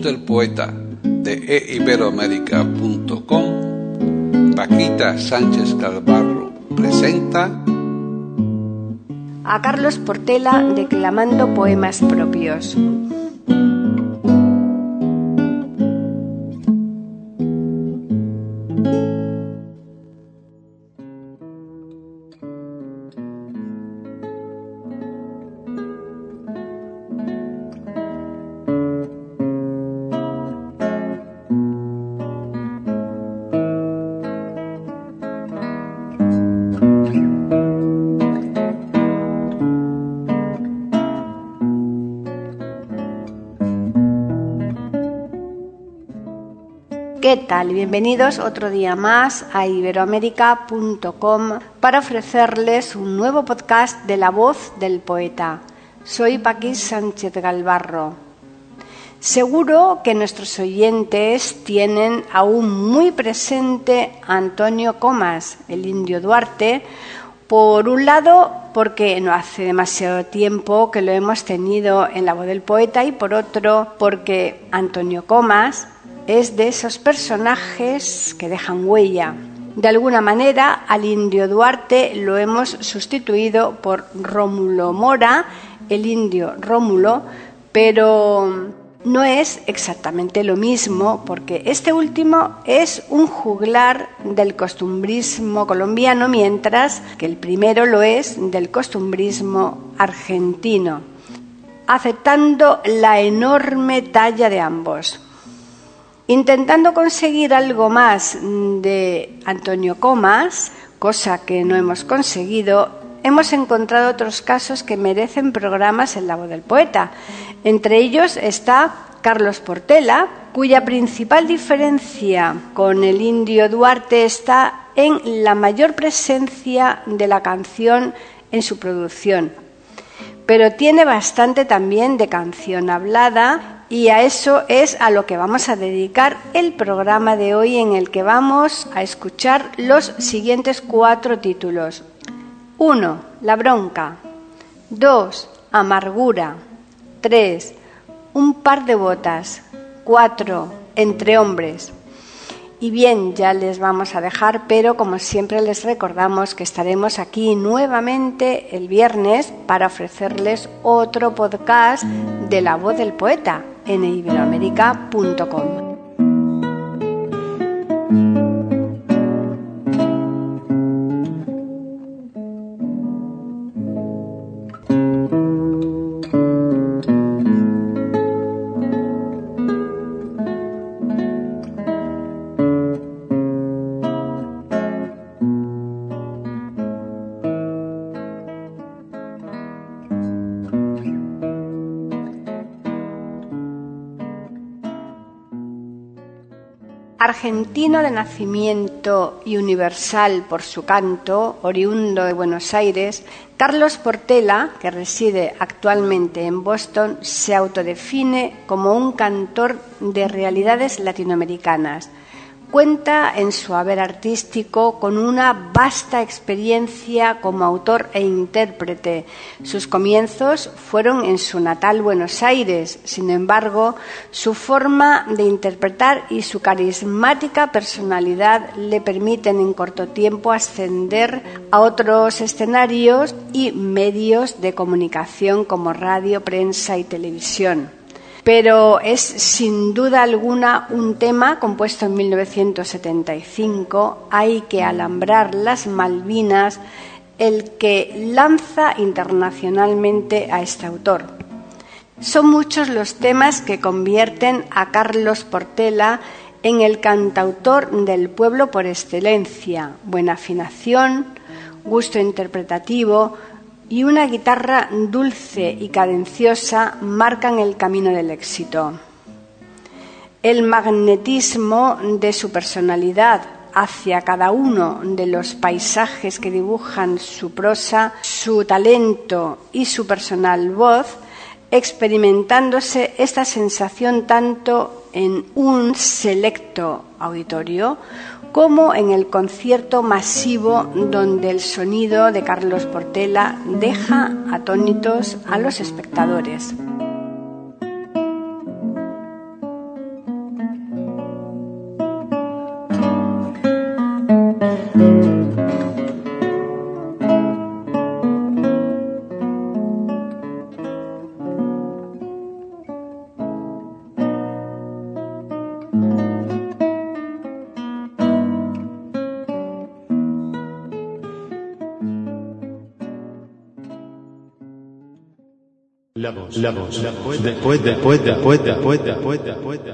Del poeta de eiberoamérica.com, Paquita Sánchez Calvarro presenta a Carlos Portela declamando poemas propios. Bienvenidos otro día más a iberoamérica.com para ofrecerles un nuevo podcast de la voz del poeta. Soy Paquís Sánchez Galvarro. Seguro que nuestros oyentes tienen aún muy presente a Antonio Comas, el indio Duarte, por un lado, porque no hace demasiado tiempo que lo hemos tenido en la voz del poeta y por otro, porque Antonio Comas es de esos personajes que dejan huella. De alguna manera, al indio Duarte lo hemos sustituido por Rómulo Mora, el indio Rómulo, pero no es exactamente lo mismo porque este último es un juglar del costumbrismo colombiano, mientras que el primero lo es del costumbrismo argentino, aceptando la enorme talla de ambos. Intentando conseguir algo más de Antonio Comas, cosa que no hemos conseguido, hemos encontrado otros casos que merecen programas en la voz del poeta. Entre ellos está Carlos Portela, cuya principal diferencia con el indio Duarte está en la mayor presencia de la canción en su producción. Pero tiene bastante también de canción hablada y a eso es a lo que vamos a dedicar el programa de hoy en el que vamos a escuchar los siguientes cuatro títulos. 1. La bronca. 2. Amargura. 3. Un par de botas. 4. Entre hombres. Y bien, ya les vamos a dejar, pero como siempre les recordamos que estaremos aquí nuevamente el viernes para ofrecerles otro podcast de la voz del poeta en iberoamérica.com. Argentino de nacimiento y universal por su canto, oriundo de Buenos Aires, Carlos Portela, que reside actualmente en Boston, se autodefine como un cantor de realidades latinoamericanas Cuenta en su haber artístico con una vasta experiencia como autor e intérprete. Sus comienzos fueron en su natal Buenos Aires. Sin embargo, su forma de interpretar y su carismática personalidad le permiten en corto tiempo ascender a otros escenarios y medios de comunicación como radio, prensa y televisión pero es sin duda alguna un tema compuesto en 1975, Hay que alambrar las Malvinas, el que lanza internacionalmente a este autor. Son muchos los temas que convierten a Carlos Portela en el cantautor del pueblo por excelencia, buena afinación, gusto interpretativo y una guitarra dulce y cadenciosa marcan el camino del éxito. El magnetismo de su personalidad hacia cada uno de los paisajes que dibujan su prosa, su talento y su personal voz, experimentándose esta sensación tanto en un selecto auditorio como en el concierto masivo donde el sonido de Carlos Portela deja atónitos a los espectadores.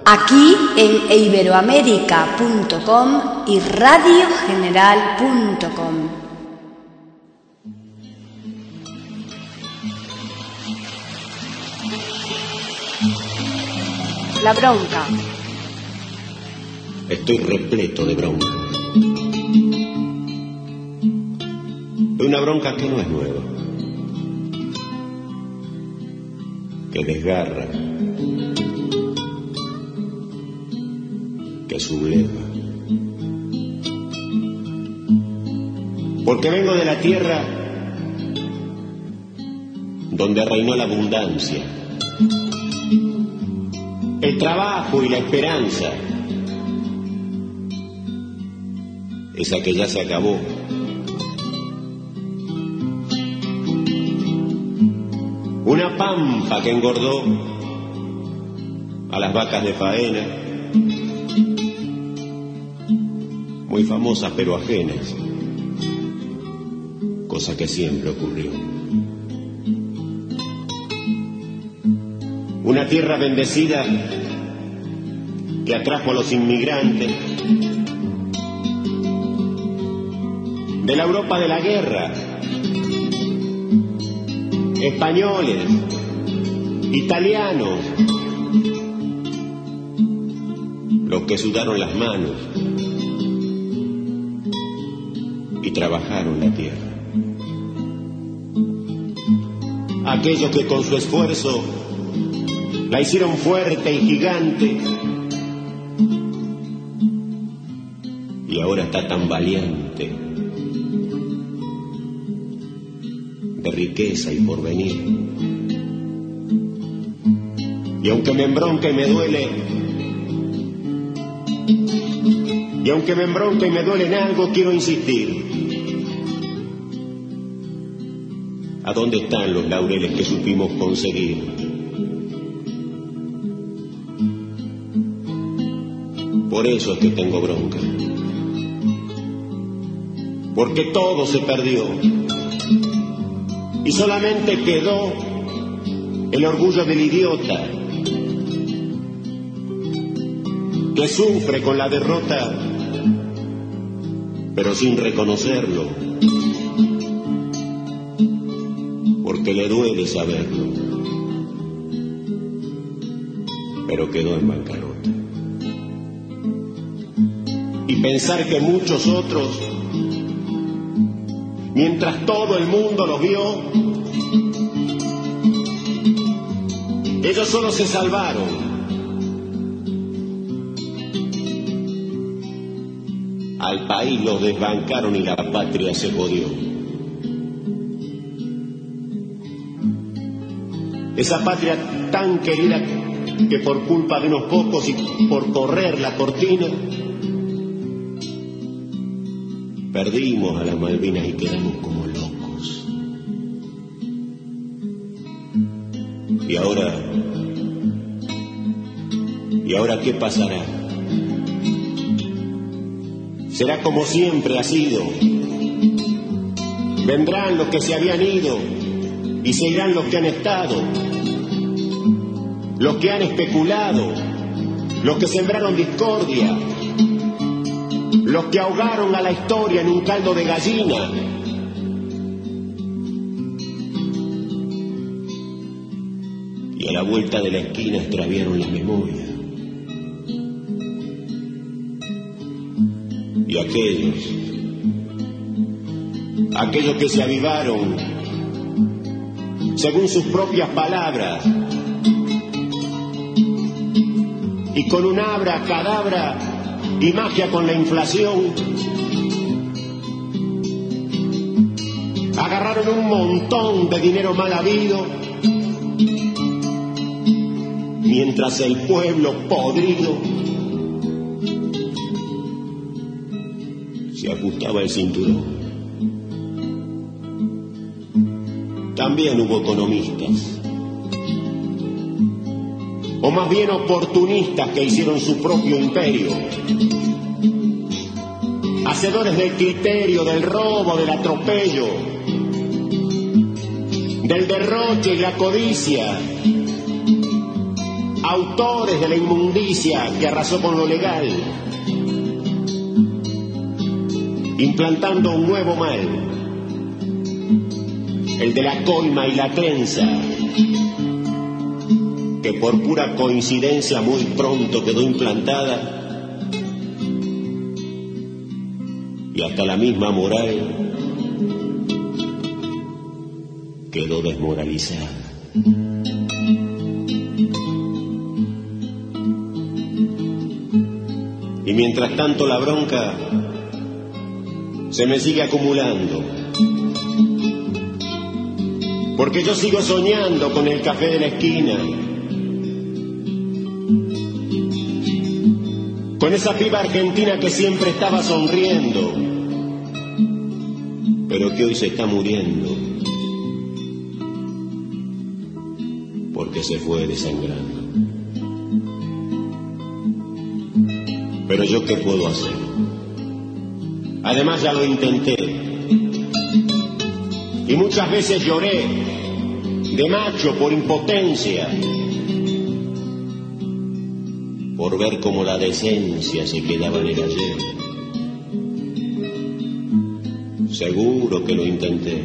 Aquí en iberoamérica.com y radiogeneral.com. La bronca. Estoy repleto de bronca. Una bronca que no es nueva que desgarra, que subleva. Porque vengo de la tierra donde reinó la abundancia, el trabajo y la esperanza. Esa que ya se acabó que engordó. A las vacas de faena, muy famosas pero ajenas, cosa que siempre ocurrió. Una tierra bendecida que atrajo a los inmigrantes de la Europa de la guerra. Españoles, italianos, los que sudaron las manos y trabajaron la tierra. Aquellos que con su esfuerzo la hicieron fuerte y gigante y ahora está tan valiente riqueza y porvenir. Y aunque me embronca y me duele, y aunque me embronca y me duele en algo, quiero insistir. ¿A dónde están los laureles que supimos conseguir? Por eso es que tengo bronca. Porque todo se perdió y solamente quedó el orgullo del idiota que sufre con la derrota pero sin reconocerlo porque le duele saberlo pero quedó en bancarrota y pensar que muchos otros mientras todo el mundo los vio, ellos solo se salvaron. Al país lo desbancaron y la patria se jodió. Esa patria tan querida que por culpa de unos pocos y por correr la cortina, Perdimos a las Malvinas y quedamos como locos. Y ahora, ¿y ahora qué pasará? será como siempre ha sido. Vendrán los que se habían ido y se irán los que han estado, los que han especulado, los que sembraron discordia, los que ahogaron a la historia en un caldo de gallina. Y a la vuelta de la esquina extraviaron la memoria. Y aquellos, aquellos que se avivaron, según sus propias palabras, y con un abra cadabra y magia con la inflación, agarraron un montón de dinero mal habido, mientras el pueblo podrido ajustaba el cinturón. También hubo economistas, o más bien oportunistas que hicieron su propio imperio, hacedores del criterio, del robo, del atropello, del derroche y la codicia, autores de la inmundicia que arrasó con lo legal, implantando un nuevo mal, el de la coima y la trenza, que por pura coincidencia muy pronto quedó implantada y hasta la misma moral quedó desmoralizada. Y mientras tanto la bronca se me sigue acumulando. Porque yo sigo soñando con el café de la esquina. Con esa piba argentina que siempre estaba sonriendo, pero que hoy se está muriendo. Porque se fue desangrando. Pero yo qué puedo hacer? Además ya lo intenté. Y muchas veces lloré de macho por impotencia, por ver cómo la decencia se quedaba en el ayer. Seguro que lo intenté.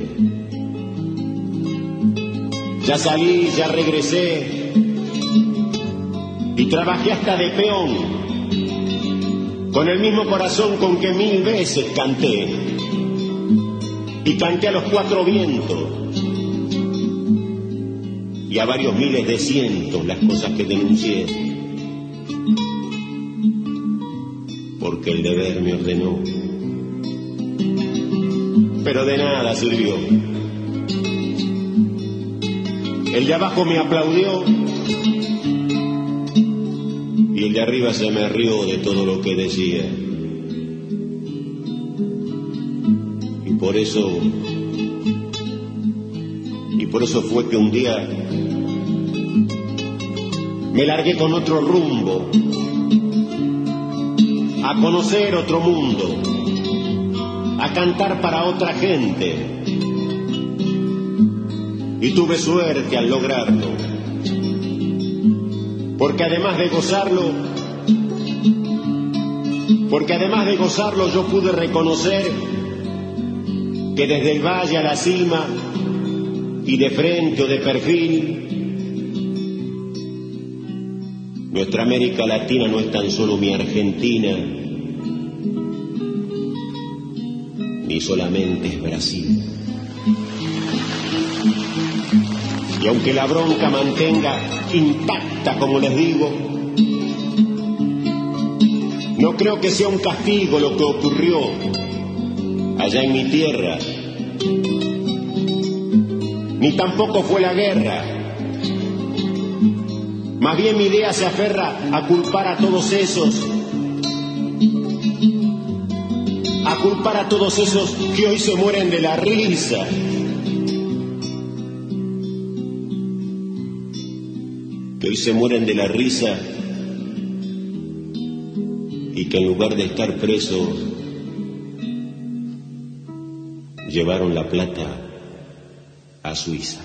Ya salí, ya regresé y trabajé hasta de peón con el mismo corazón con que mil veces canté, y canté a los cuatro vientos, y a varios miles de cientos las cosas que denuncié, porque el deber me ordenó. Pero de nada sirvió. El de abajo me aplaudió de arriba se me rió de todo lo que decía. Y por eso, y por eso fue que un día me largué con otro rumbo, a conocer otro mundo, a cantar para otra gente. Y tuve suerte al lograrlo porque además de gozarlo, porque además de gozarlo yo pude reconocer que desde el valle a la cima y de frente o de perfil, nuestra América Latina no es tan solo mi Argentina, ni solamente es Brasil. Y aunque la bronca mantenga intacta, como les digo, no creo que sea un castigo lo que ocurrió allá en mi tierra, ni tampoco fue la guerra. Más bien mi idea se aferra a culpar a todos esos, a culpar a todos esos que hoy se mueren de la risa hoy se mueren de la risa y que en lugar de estar presos llevaron la plata a Suiza.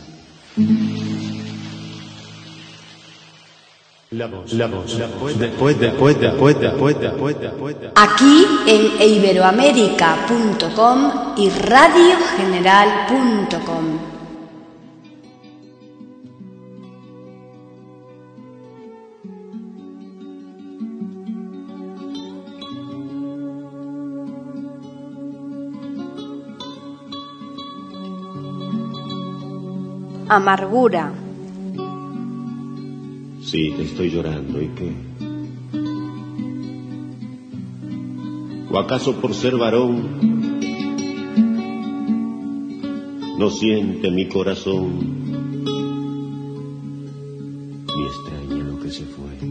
La voz, la voz, la voz, después, después, después, después, después, después. Aquí en iberoamérica.com y radiogeneral.com. amargura. Sí, te estoy llorando, ¿y qué? ¿O acaso por ser varón no siente mi corazón ni extraña lo que se fue?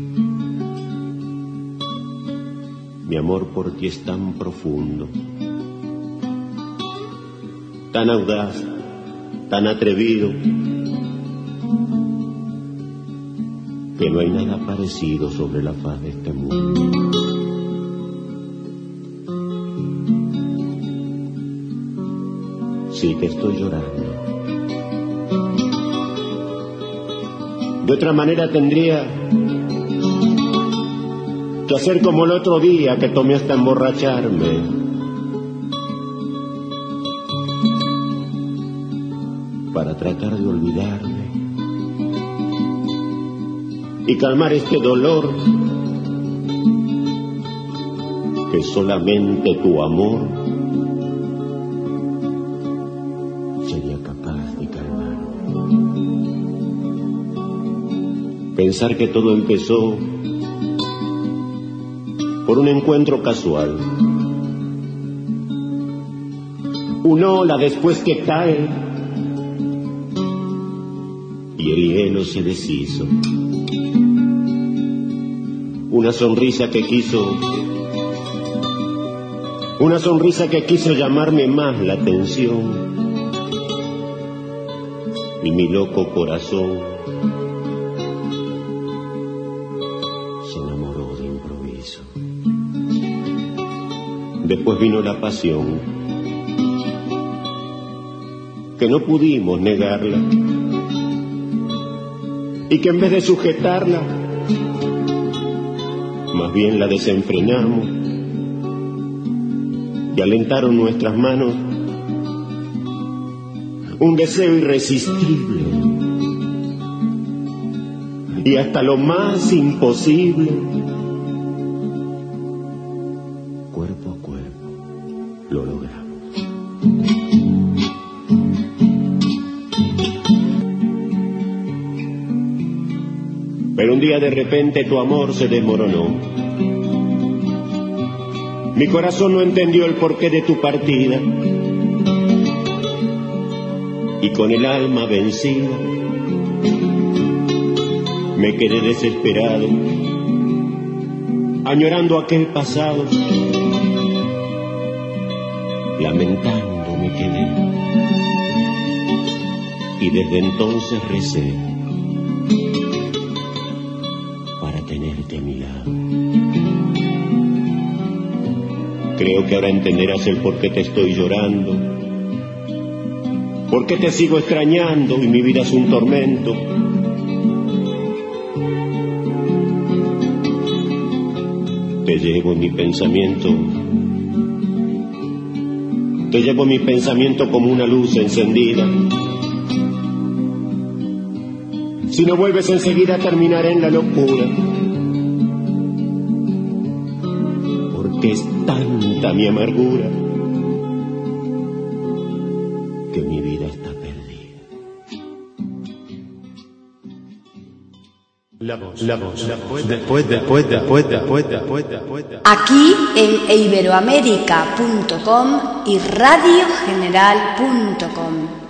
Mi amor por ti es tan profundo, tan audaz, tan atrevido, que no hay nada parecido sobre la faz de este mundo. Sí, te estoy llorando. De otra manera tendría que hacer como el otro día que tomé hasta emborracharme. Para tratar de olvidarme y calmar este dolor que solamente tu amor sería capaz de calmar. Pensar que todo empezó por un encuentro casual. Una ola después que cae y el hielo se deshizo. Una sonrisa que quiso, una sonrisa que quiso llamarme más la atención. Y mi loco corazón se enamoró de improviso. Después vino la pasión, que no pudimos negarla, y que en vez de sujetarla, más bien la desenfrenamos, y alentaron nuestras manos un deseo irresistible, y hasta lo más imposible un día de repente tu amor se desmoronó. Mi corazón no entendió el porqué de tu partida. Y con el alma vencida, me quedé desesperado, añorando aquel pasado lamentando me quedé. Y desde entonces recé Creo que ahora entenderás el por qué te estoy llorando, por qué te sigo extrañando y mi vida es un tormento. Te llevo en mi pensamiento te llevo mi pensamiento como una luz encendida. Si no vuelves enseguida terminaré en la locura. Porque es tanta mi amargura que mi vida está perdida. La voz, la voz, la voz, después, después, después, después, después, después. Aquí en iberoamérica.com y radiogeneral.com.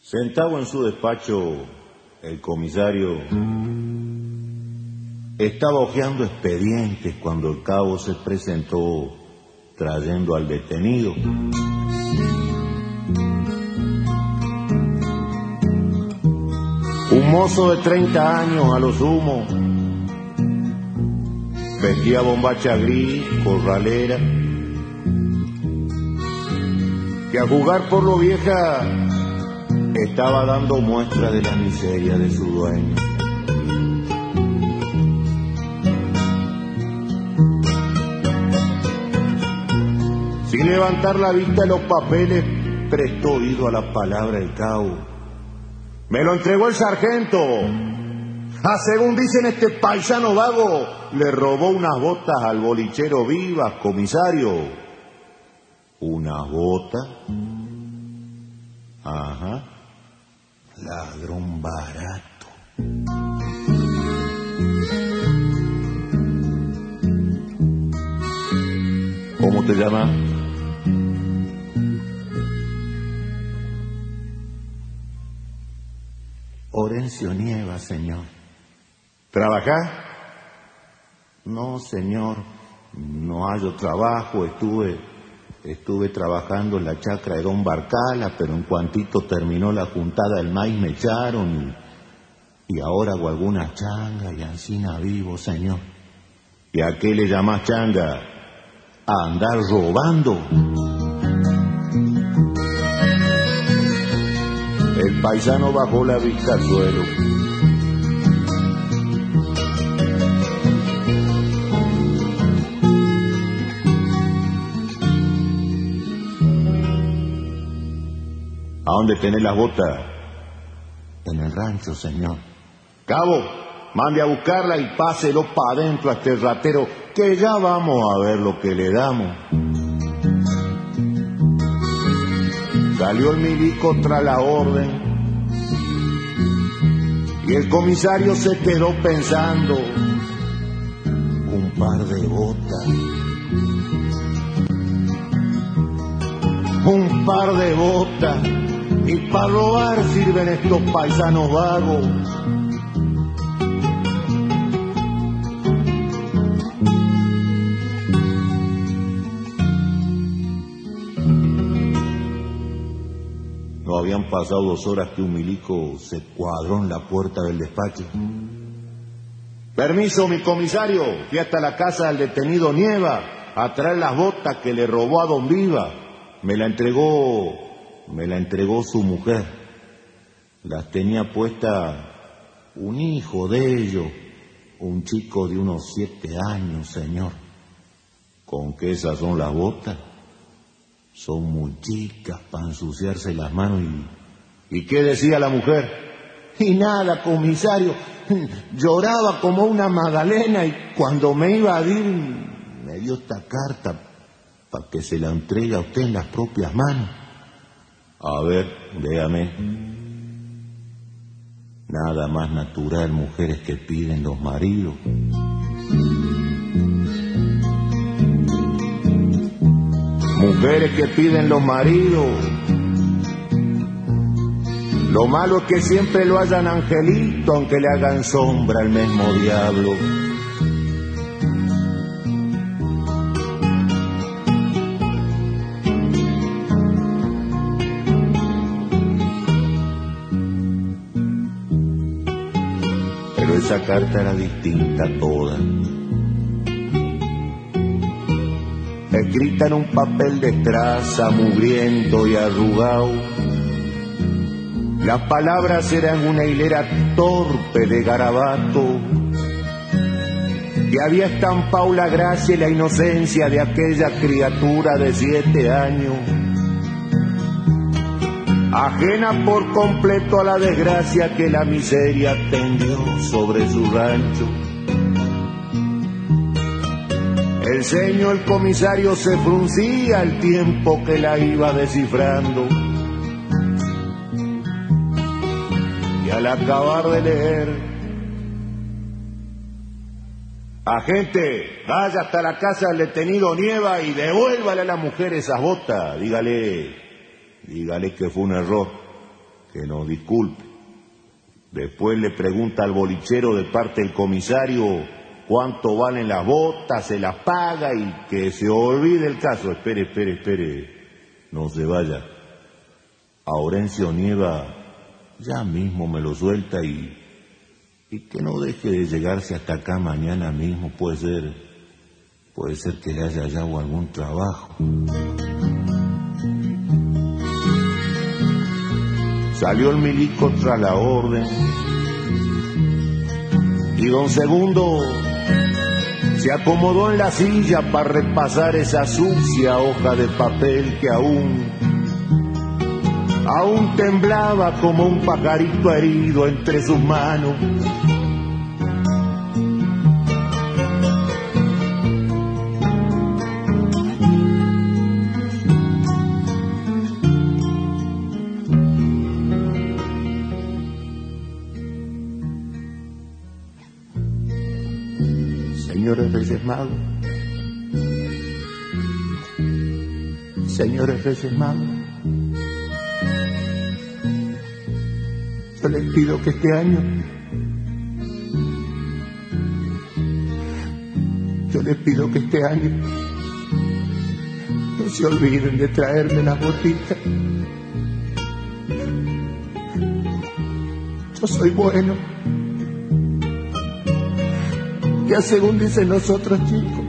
Sentado en su despacho, el comisario estaba hojeando expedientes cuando el cabo se presentó trayendo al detenido. Un mozo de 30 años a lo sumo, vestía bombacha gris, corralera, que a jugar por lo vieja estaba dando muestra de la miseria de su dueño. Sin levantar la vista de los papeles, prestó oído a la palabra del cabo. Me lo entregó el sargento. Ah, según dicen este paisano vago, le robó unas botas al bolichero Vivas, comisario. ¿Unas botas? Ajá. Ladrón barato. ¿Cómo te llamas? Orencio Nieva, señor. ¿Trabajás? No, señor. No hallo trabajo. Estuve, estuve trabajando en la chacra de Don Barcala, pero en cuantito terminó la juntada del maíz me echaron y, y ahora hago alguna changa y ansina vivo, señor. ¿Y a qué le llamás changa? A andar robando. El paisano bajó la vista al suelo. ¿A dónde tenés las botas? En el rancho, señor. Cabo, mande a buscarla y páselo para adentro a este ratero, que ya vamos a ver lo que le damos. Salió el milico tras la orden y el comisario se quedó pensando un par de botas, un par de botas y para robar sirven estos paisanos vagos. No habían pasado dos horas que un milico se cuadró en la puerta del despacho. Permiso, mi comisario, fui hasta la casa del detenido Nieva a traer las botas que le robó a don Viva. Me la entregó, me la entregó su mujer. Las tenía puesta un hijo de ellos, un chico de unos siete años, señor. ¿Con qué esas son las botas? Son muy chicas para ensuciarse las manos y... ¿Y qué decía la mujer? Y nada, comisario. Lloraba como una magdalena y cuando me iba a ir me dio esta carta para que se la entregue a usted en las propias manos. A ver, véame. Nada más natural, mujeres que piden los maridos. Mujeres que piden los maridos. Lo malo es que siempre lo hayan angelito, aunque le hagan sombra al mismo diablo. Carta era distinta a todas. escrita en un papel de estraza, mugriento y arrugado. Las palabras eran una hilera torpe de garabato que había estampado la gracia y la inocencia de aquella criatura de siete años, ajena por completo a la desgracia que la miseria tendió sobre su rancho. El ceño el comisario se fruncía al tiempo que la iba descifrando. Y al acabar de leer, agente, vaya hasta la casa del detenido Nieva y devuélvale a la mujer esas botas. Dígale, dígale que fue un error, que nos disculpe. Después le pregunta al bolichero de parte del comisario cuánto valen las botas, se las paga y que se olvide el caso. Espere, espere, espere, no se vaya. A Orencio Nieva ya mismo me lo suelta y, y que no deje de llegarse hasta acá mañana mismo, puede ser, puede ser que haya hallado algún trabajo. Salió el milico tras la orden. Y don Segundo se acomodó en la silla para repasar esa sucia hoja de papel que aún, aún temblaba como un pajarito herido entre sus manos. Reyes Magos, señores Reyes Magos, yo les pido que este año, yo les pido que este año no se olviden de traerme las botitas. Yo soy bueno. Según dicen nosotros chicos.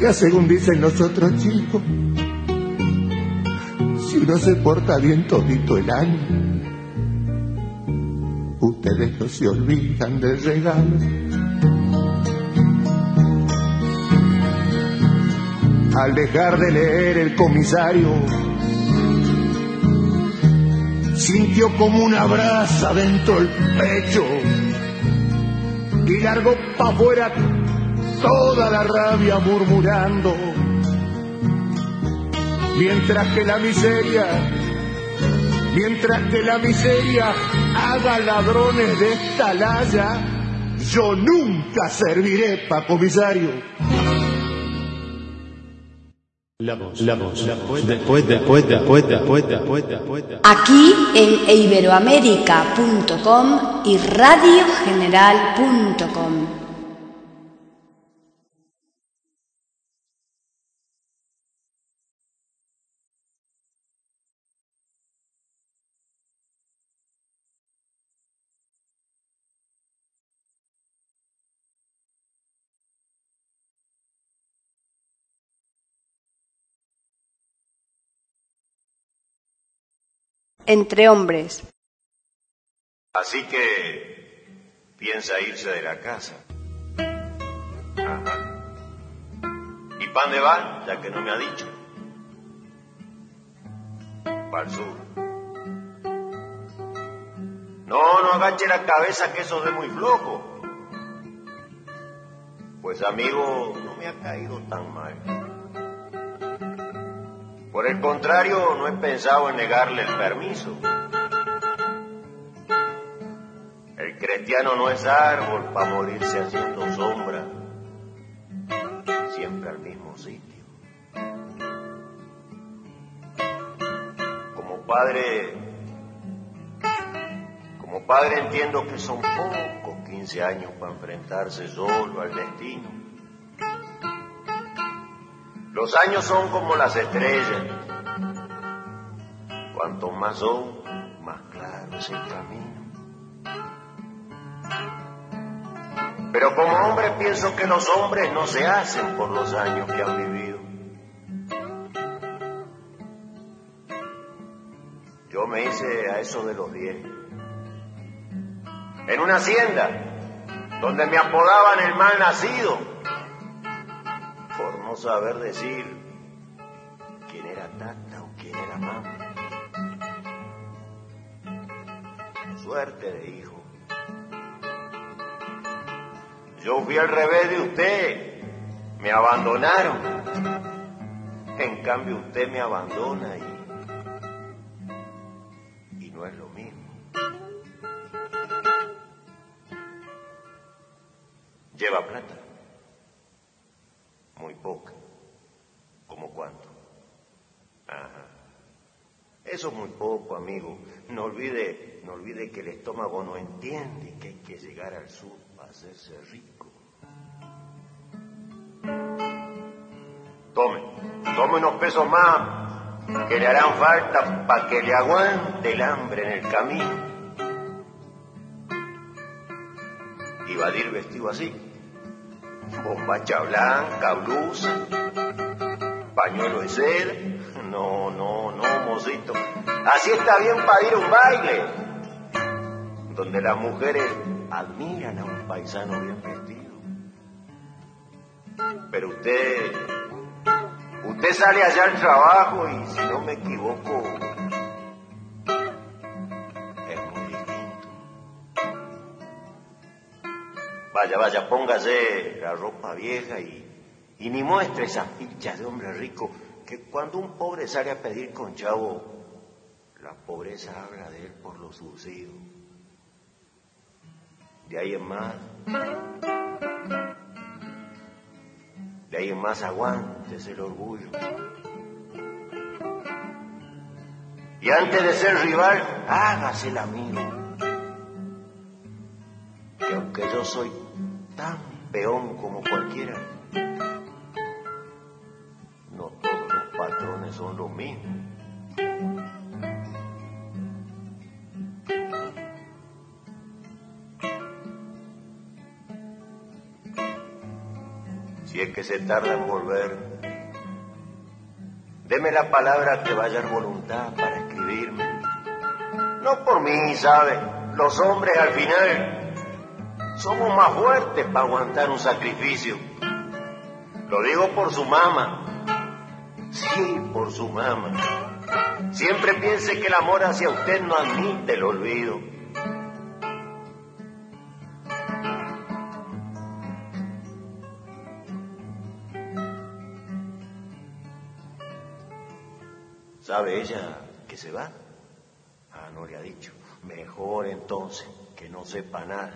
Ya según dicen nosotros chicos. Si uno se porta bien todito el año, ustedes no se olvidan del regalo. Al dejar de leer el comisario, sintió como una brasa dentro del pecho y largó para afuera toda la rabia murmurando, mientras que la miseria, mientras que la miseria haga ladrones de esta laya, yo nunca serviré para comisario. La voz, la voz, la voz poeta, poeta, poeta, poeta, poeta, poeta. Aquí en iberoamérica.com y radiogeneral.com. Entre hombres. Así que piensa irse de la casa. Ajá. ¿Y pan de va? Ya que no me ha dicho. Para el sur. No, no agache la cabeza que eso es muy flojo. Pues amigo, no me ha caído tan mal. Por el contrario, no he pensado en negarle el permiso. El cristiano no es árbol para morirse haciendo sombra, siempre al mismo sitio. Como padre, como padre entiendo que son pocos 15 años para enfrentarse solo al destino. Los años son como las estrellas. Cuanto más son, más claro es el camino. Pero como hombre pienso que los hombres no se hacen por los años que han vivido. Yo me hice a eso de los diez. En una hacienda, donde me apodaban el mal nacido saber decir quién era tata o quién era mamá. Suerte de hijo. Yo fui al revés de usted, me abandonaron. En cambio usted me abandona y que el estómago no entiende que hay que llegar al sur para hacerse rico. Tome, tome unos pesos más que le harán falta para que le aguante el hambre en el camino. Y va a ir vestido así bombacha blanca, blusa, pañuelo de seda, no, no, no, mocito. Así está bien para ir a un baile, donde las mujeres admiran a un paisano bien vestido. Pero usted, usted sale allá al trabajo y si no me equivoco, es muy distinto. Vaya, vaya, póngase la ropa vieja y, ni muestre esas fichas de hombre rico que cuando un pobre sale a pedir con chavo, la pobreza habla de él por los surcidos. De ahí en más, de ahí en más aguantes el orgullo. Y antes de ser rival, hágase el amigo. Que aunque yo soy tan peón como cualquiera, que se tarda en volver, deme la palabra que vaya a voluntad para escribirme. No por mí, ¿sabe? Los hombres al final somos más fuertes para aguantar un sacrificio. Lo digo por su mamá. Sí, por su mamá. Siempre piense que el amor hacia usted no admite el olvido. ¿Sabe ella que se va? Ah, no le ha dicho. Mejor entonces que no sepa nada.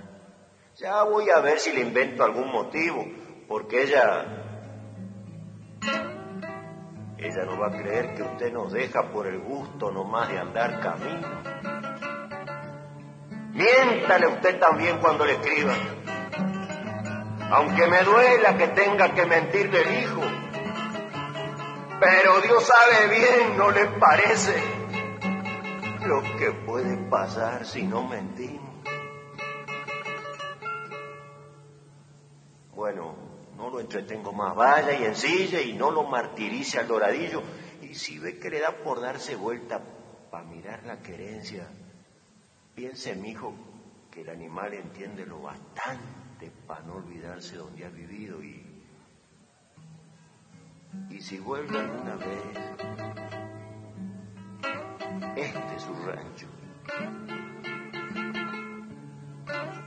Ya voy a ver si le invento algún motivo, porque ella... Ella no va a creer que usted nos deja por el gusto nomás de andar camino. Miéntale usted también cuando le escriba. Aunque me duela que tenga que mentirle el hijo. Pero Dios sabe bien, ¿no le parece? Lo que puede pasar si no mentimos. Bueno, no lo entretengo más. Vaya y ensille y no lo martirice al doradillo. Y si ve que le da por darse vuelta para mirar la querencia, piense, mijo, que el animal entiende lo bastante para no olvidarse donde ha vivido y y si vuelve alguna vez, este es su rancho.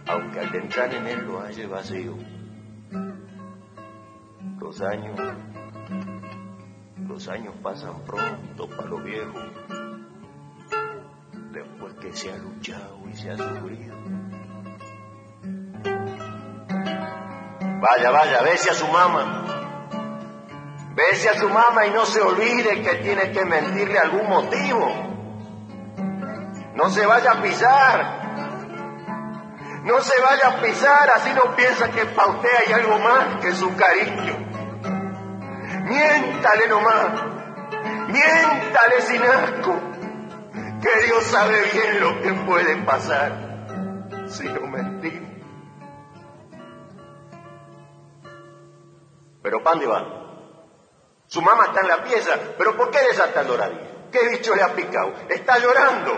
Aunque al entrar en él lo halle vacío, los años, los años pasan pronto para los viejos, después que se ha luchado y se ha sufrido. Vaya, vaya, bese a su mamá. Bese a su mamá y no se olvide que tiene que mentirle algún motivo. No se vaya a pisar. No se vaya a pisar, así no piensa que para usted hay algo más que su cariño. Miéntale nomás. Miéntale sin asco. Que Dios sabe bien lo que puede pasar si no mentimos. Pero ¿para va? Su mamá está en la pieza, pero ¿por qué desata el doradillo? ¿Qué bicho le ha picado? Está llorando.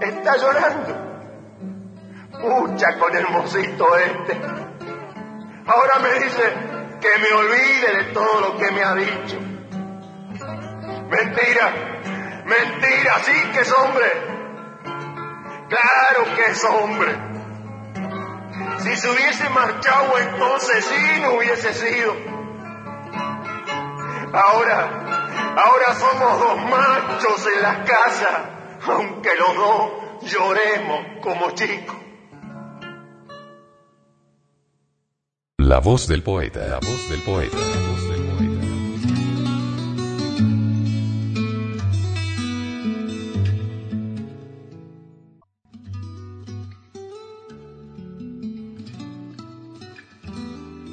Está llorando. Pucha con el mocito este. Ahora me dice que me olvide de todo lo que me ha dicho. Mentira, mentira, sí que es hombre. Claro que es hombre. Si se hubiese marchado entonces sí no hubiese sido. Ahora, ahora somos dos machos en la casa, aunque los dos lloremos como chicos. La voz del poeta, la voz del poeta, la voz del poeta.